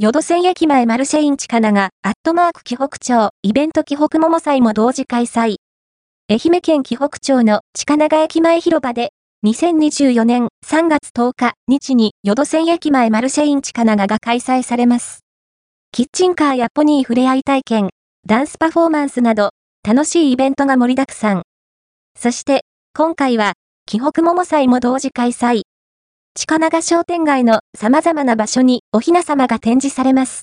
淀線駅前マルシェインチカナが、アットマーク紀北町、イベント紀北桃祭も同時開催。愛媛県紀北町の近長駅前広場で、2024年3月10日日に淀線駅前マルシェインチカナガが開催されます。キッチンカーやポニー触れ合い体験、ダンスパフォーマンスなど、楽しいイベントが盛りだくさん。そして、今回は、紀北桃祭も同時開催。近長商店街の様々な場所におひな様が展示されます。